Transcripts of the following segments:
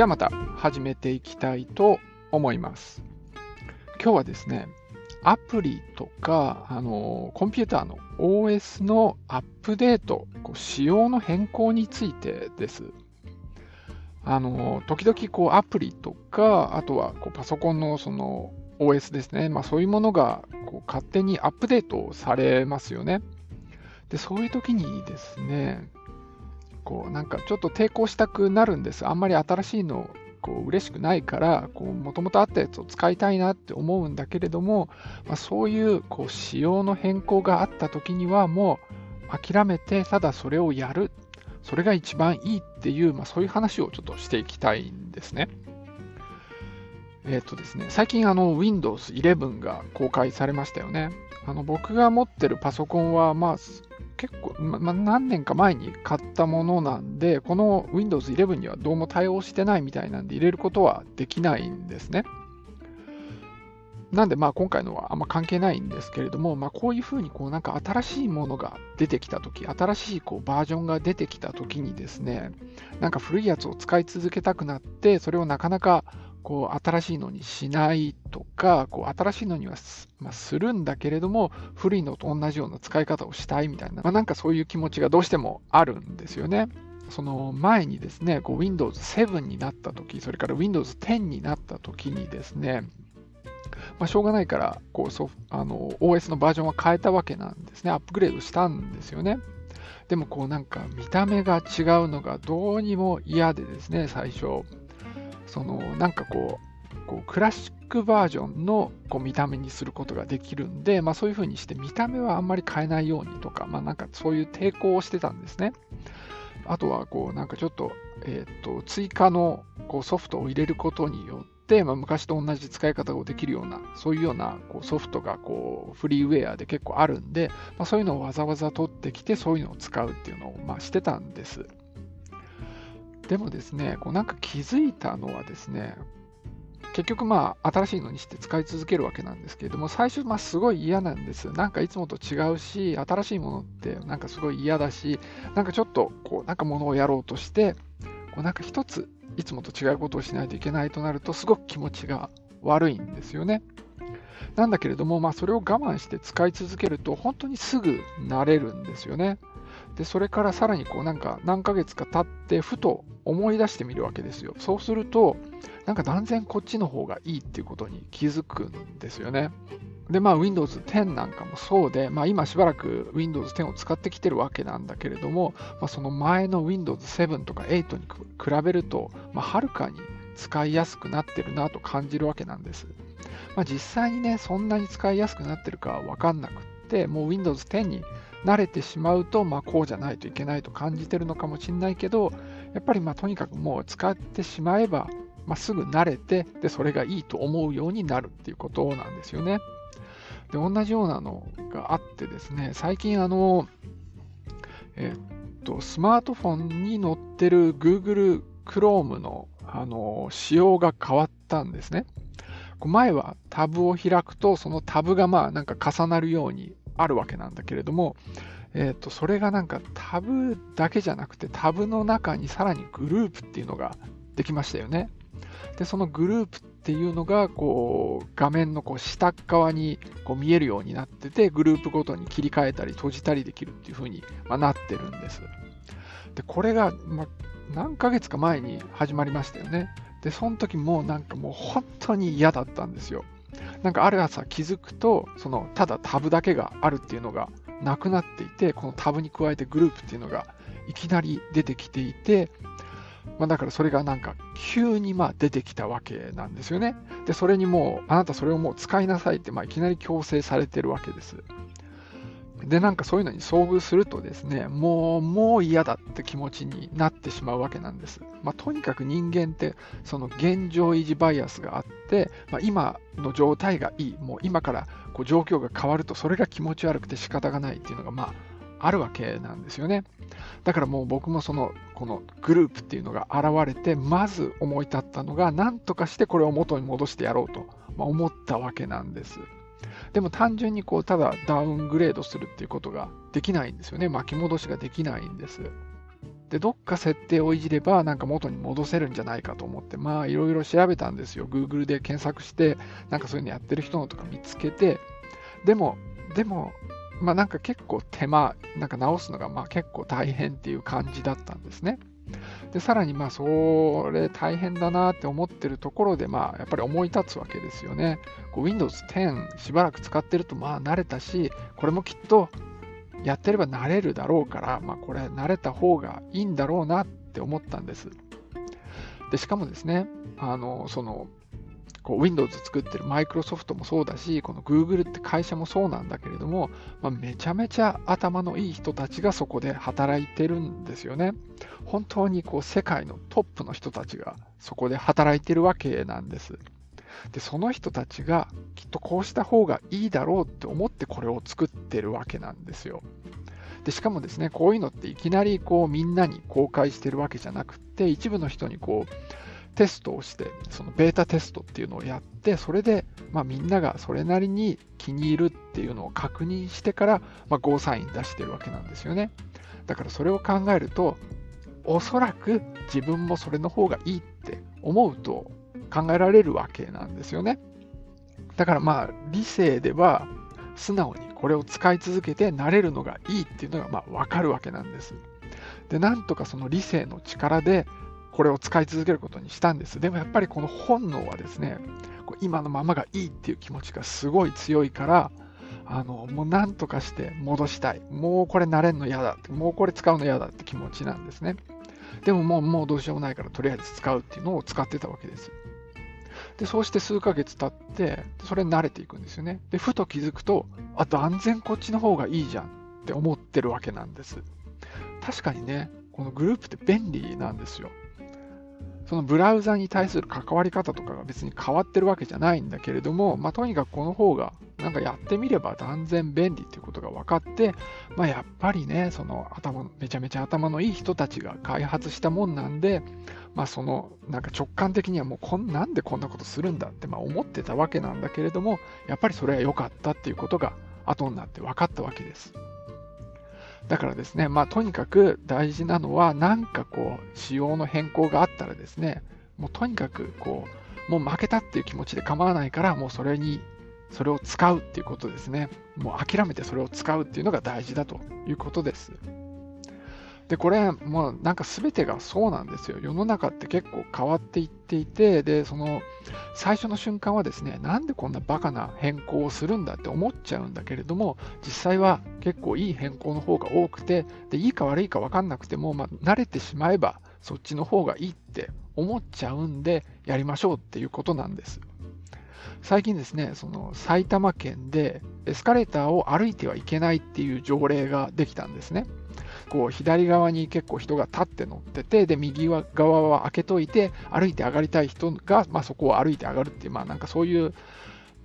じゃあまた始めていきたいと思います。今日はですね、アプリとか、あのコンピューターの OS のアップデート、こう仕様の変更についてです。あの時々こうアプリとか、あとはこうパソコンのその OS ですね、まあ、そういうものがこう勝手にアップデートされますよね。で、そういう時にですね、こうなんかちょっと抵抗したくなるんです。あんまり新しいのこう嬉しくないから、もともとあったやつを使いたいなって思うんだけれども、まあ、そういうこう仕様の変更があった時にはもう諦めて、ただそれをやる。それが一番いいっていう、まあ、そういう話をちょっとしていきたいんですね。えっ、ー、とですね、最近あの Windows 11が公開されましたよね。あの僕が持ってるパソコンは、まあ、結構、ま、何年か前に買ったものなんで、この Windows 11にはどうも対応してないみたいなんで入れることはできないんですね。なんでまあ今回のはあんま関係ないんですけれども、まあ、こういうふうにこうなんか新しいものが出てきたとき、新しいこうバージョンが出てきたときにですね、なんか古いやつを使い続けたくなって、それをなかなかこう新しいのにしないとか、こう新しいのにはす,、まあ、するんだけれども、古いのと同じような使い方をしたいみたいな、まあ、なんかそういう気持ちがどうしてもあるんですよね。その前にですね、こう Windows 7になった時、それから Windows 10になった時にですね、まあ、しょうがないからこうソあの OS のバージョンは変えたわけなんですね。アップグレードしたんですよね。でもこうなんか見た目が違うのがどうにも嫌でですね、最初。そのなんかこうこうクラシックバージョンのこう見た目にすることができるんで、まあ、そういうふうにして見た目はあんまり変えないようにとか、まあ、なんかそういう抵抗をしてたんですね。あとはこうなんかちょっと,、えー、と追加のこうソフトを入れることによって、まあ、昔と同じ使い方ができるような、そういうようなこうソフトがこうフリーウェアで結構あるんで、まあ、そういうのをわざわざ取ってきて、そういうのを使うっていうのをまあしてたんです。でもですね、こうなんか気づいたのはですね、結局まあ新しいのにして使い続けるわけなんですけれども、最初まあすごい嫌なんです。なんかいつもと違うし、新しいものってなんかすごい嫌だし、なんかちょっとこうなんかものをやろうとして、こうなんか一ついつもと違うことをしないといけないとなると、すごく気持ちが悪いんですよね。なんだけれども、まあ、それを我慢して使い続けると、本当にすぐ慣れるんですよね。で、それからさらにこうなんか何ヶ月か経って、ふと思い出してみるわけですよ。そうすると、なんか断然こっちの方がいいっていうことに気づくんですよね。で、まあ Windows 10なんかもそうで、まあ今しばらく Windows 10を使ってきてるわけなんだけれども、まあ、その前の Windows 7とか8に比べると、まあ、はるかに使いやすくなってるなと感じるわけなんです。まあ、実際にね、そんなに使いやすくなってるかはわかんなくって、もう Windows 10に慣れてしまうと、まあ、こうじゃないといけないと感じてるのかもしれないけど、やっぱりまあとにかくもう使ってしまえば、まあ、すぐ慣れてで、それがいいと思うようになるっていうことなんですよね。で、同じようなのがあってですね、最近あの、えっと、スマートフォンに載ってる Google Chrome のあの仕様が変わったんですね。前はタブを開くと、そのタブがまあなんか重なるようにあるわけなんだけれども、えー、とそれがなんかタブだけじゃなくてタブの中にさらにグループっていうのができましたよね。でそのグループっていうのがこう画面のこう下側にこう見えるようになっててグループごとに切り替えたり閉じたりできるっていう風にまなってるんです。でこれがま何ヶ月か前に始まりましたよね。でその時もなんかもう本当に嫌だったんですよ。なんかある朝気づくと、そのただタブだけがあるっていうのがなくなっていて、このタブに加えてグループっていうのがいきなり出てきていて、まあ、だからそれがなんか急にまあ出てきたわけなんですよね。で、それにもう、あなたそれをもう使いなさいってまあいきなり強制されてるわけです。で、なんかそういうのに遭遇するとですね、もう、もう嫌だって気持ちになってしまうわけなんです。まあ、とにかく人間って、その現状維持バイアスがあって、まあ、今の状態がいい、もう今からこう状況が変わると、それが気持ち悪くて仕方がないっていうのが、まあ、あるわけなんですよね。だからもう僕もその、このグループっていうのが現れて、まず思い立ったのが、なんとかしてこれを元に戻してやろうと、ま思ったわけなんです。でも単純にこうただダウングレードするっていうことができないんですよね。巻き戻しができないんです。で、どっか設定をいじれば、なんか元に戻せるんじゃないかと思って、まあ、いろいろ調べたんですよ。Google で検索して、なんかそういうのやってる人のとか見つけて、でも、でも、まあなんか結構手間、なんか直すのがまあ結構大変っていう感じだったんですね。で、さらにまあそれ大変だなって思ってるところで、まあやっぱり思い立つわけですよね。こう Windows 10しばらく使ってるとまあ慣れたし、これもきっとやってれば慣れるだろうから、まあこれ慣れた方がいいんだろうなって思ったんです。で、しかもですね、あの、そのこう Windows 作ってるマイクロソフトもそうだし、この Google って会社もそうなんだけれども、まあ、めちゃめちゃ頭のいい人たちがそこで働いてるんですよね。本当にこう世界のトップの人たちがそこで働いてるわけなんです。で、その人たちがきっとこうした方がいいだろうって思ってこれを作ってるわけなんですよ。でしかもですね、こういうのっていきなりこうみんなに公開してるわけじゃなくて、一部の人にこうテストをして、そのベータテストっていうのをやって、それで、まあ、みんながそれなりに気に入るっていうのを確認してから、まあ、ゴーサイン出してるわけなんですよね。だからそれを考えると、おそらく自分もそれの方がいいって思うと考えられるわけなんですよね。だからまあ理性では素直にこれを使い続けて慣れるのがいいっていうのがまあ分かるわけなんです。で、なんとかその理性の力でこれを使い続けることにしたんです。でもやっぱりこの本能はですね、今のままがいいっていう気持ちがすごい強いから、あの、もう何とかして戻したい。もうこれ慣れんの嫌だって、もうこれ使うの嫌だって気持ちなんですね。でももうもうどうしようもないからとりあえず使うっていうのを使ってたわけです。で、そうして数ヶ月経って、それに慣れていくんですよね。で、ふと気づくと、あ、断然こっちの方がいいじゃんって思ってるわけなんです。確かにね、このグループって便利なんですよ。そのブラウザに対する関わり方とかが別に変わってるわけじゃないんだけれども、まあ、とにかくこの方がなんかやってみれば断然便利っていうことが分かって、まあ、やっぱりね、その頭めちゃめちゃ頭のいい人たちが開発したもんなんで、まあ、そのなんか直感的にはもうこんなんでこんなことするんだってまあ思ってたわけなんだけれども、やっぱりそれは良かったっていうことが後になって分かったわけです。だからですね、まあ、とにかく大事なのは、なんかこう、仕様の変更があったらですね、もうとにかくこう、もう負けたっていう気持ちで構わないから、もうそれに、それを使うっていうことですね。もう諦めてそれを使うっていうのが大事だということです。で、これ、もうなんか全てがそうなんですよ。世の中って結構変わっていっていて、で、その最初の瞬間はですね、なんでこんなバカな変更をするんだって思っちゃうんだけれども、実際は結構いい変更の方が多くて、で、いいか悪いか分かんなくても、まあ、慣れてしまえばそっちの方がいいって思っちゃうんで、やりましょうっていうことなんです。最近ですね、その埼玉県でエスカレーターを歩いてはいけないっていう条例ができたんですね。こう左側に結構人が立って乗ってて、で、右側は開けといて、歩いて上がりたい人が、まあ、そこを歩いて上がるっていう、まあなんかそういう、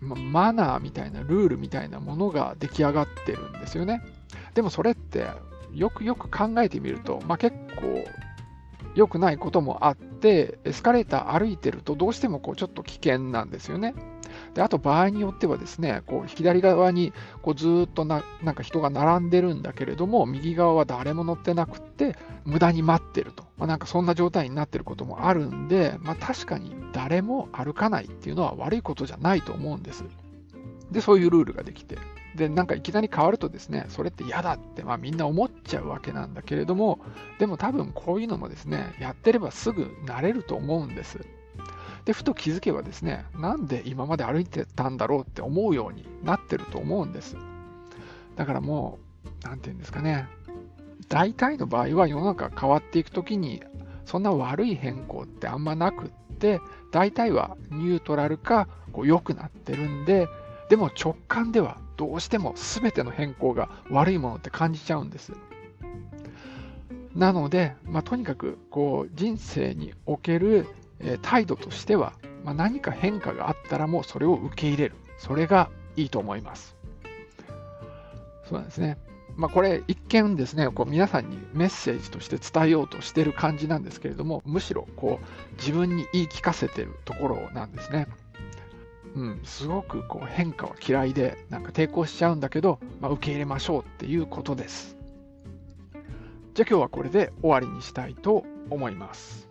マナーみたいなルールみたいなものが出来上がってるんですよね。でもそれってよくよく考えてみると、まあ、結構良くないこともあって、エスカレーター歩いてるとどうしてもこうちょっと危険なんですよね。であと場合によってはですね、こう左側にこうずっとななんか人が並んでるんだけれども、右側は誰も乗ってなくって、無駄に待ってると。まあ、なんかそんな状態になってることもあるんで、まあ、確かに誰も歩かないっていうのは悪いことじゃないと思うんです。で、そういうルールができて。で、なんかいきなり変わるとですね、それって嫌だって、まあみんな思っちゃうわけなんだけれども、でも多分こういうのもですね、やってればすぐ慣れると思うんです。で、ふと気づけばですね、なんで今まで歩いてたんだろうって思うようになってると思うんです。だからもう、なんて言うんですかね、大体の場合は世の中変わっていくときに、そんな悪い変更ってあんまなくって、大体はニュートラルかこう良くなってるんで、でも直感ではどうしても全ての変更が悪いものって感じちゃうんです。なので、まあ、とにかくこう人生におけるえ態度としては、まあ、何か変化があったらもうそれを受け入れる。それがいいと思います。そうなんですね。まあ、これ一見ですね、こう皆さんにメッセージとして伝えようとしてる感じなんですけれども、むしろこう自分に言い聞かせてるところなんですね。うん、すごくこう変化は嫌いで、なんか抵抗しちゃうんだけど、まあ、受け入れましょうっていうことです。じゃあ今日はこれで終わりにしたいと思います。